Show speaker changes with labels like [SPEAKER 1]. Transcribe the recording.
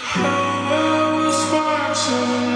[SPEAKER 1] how I was watching.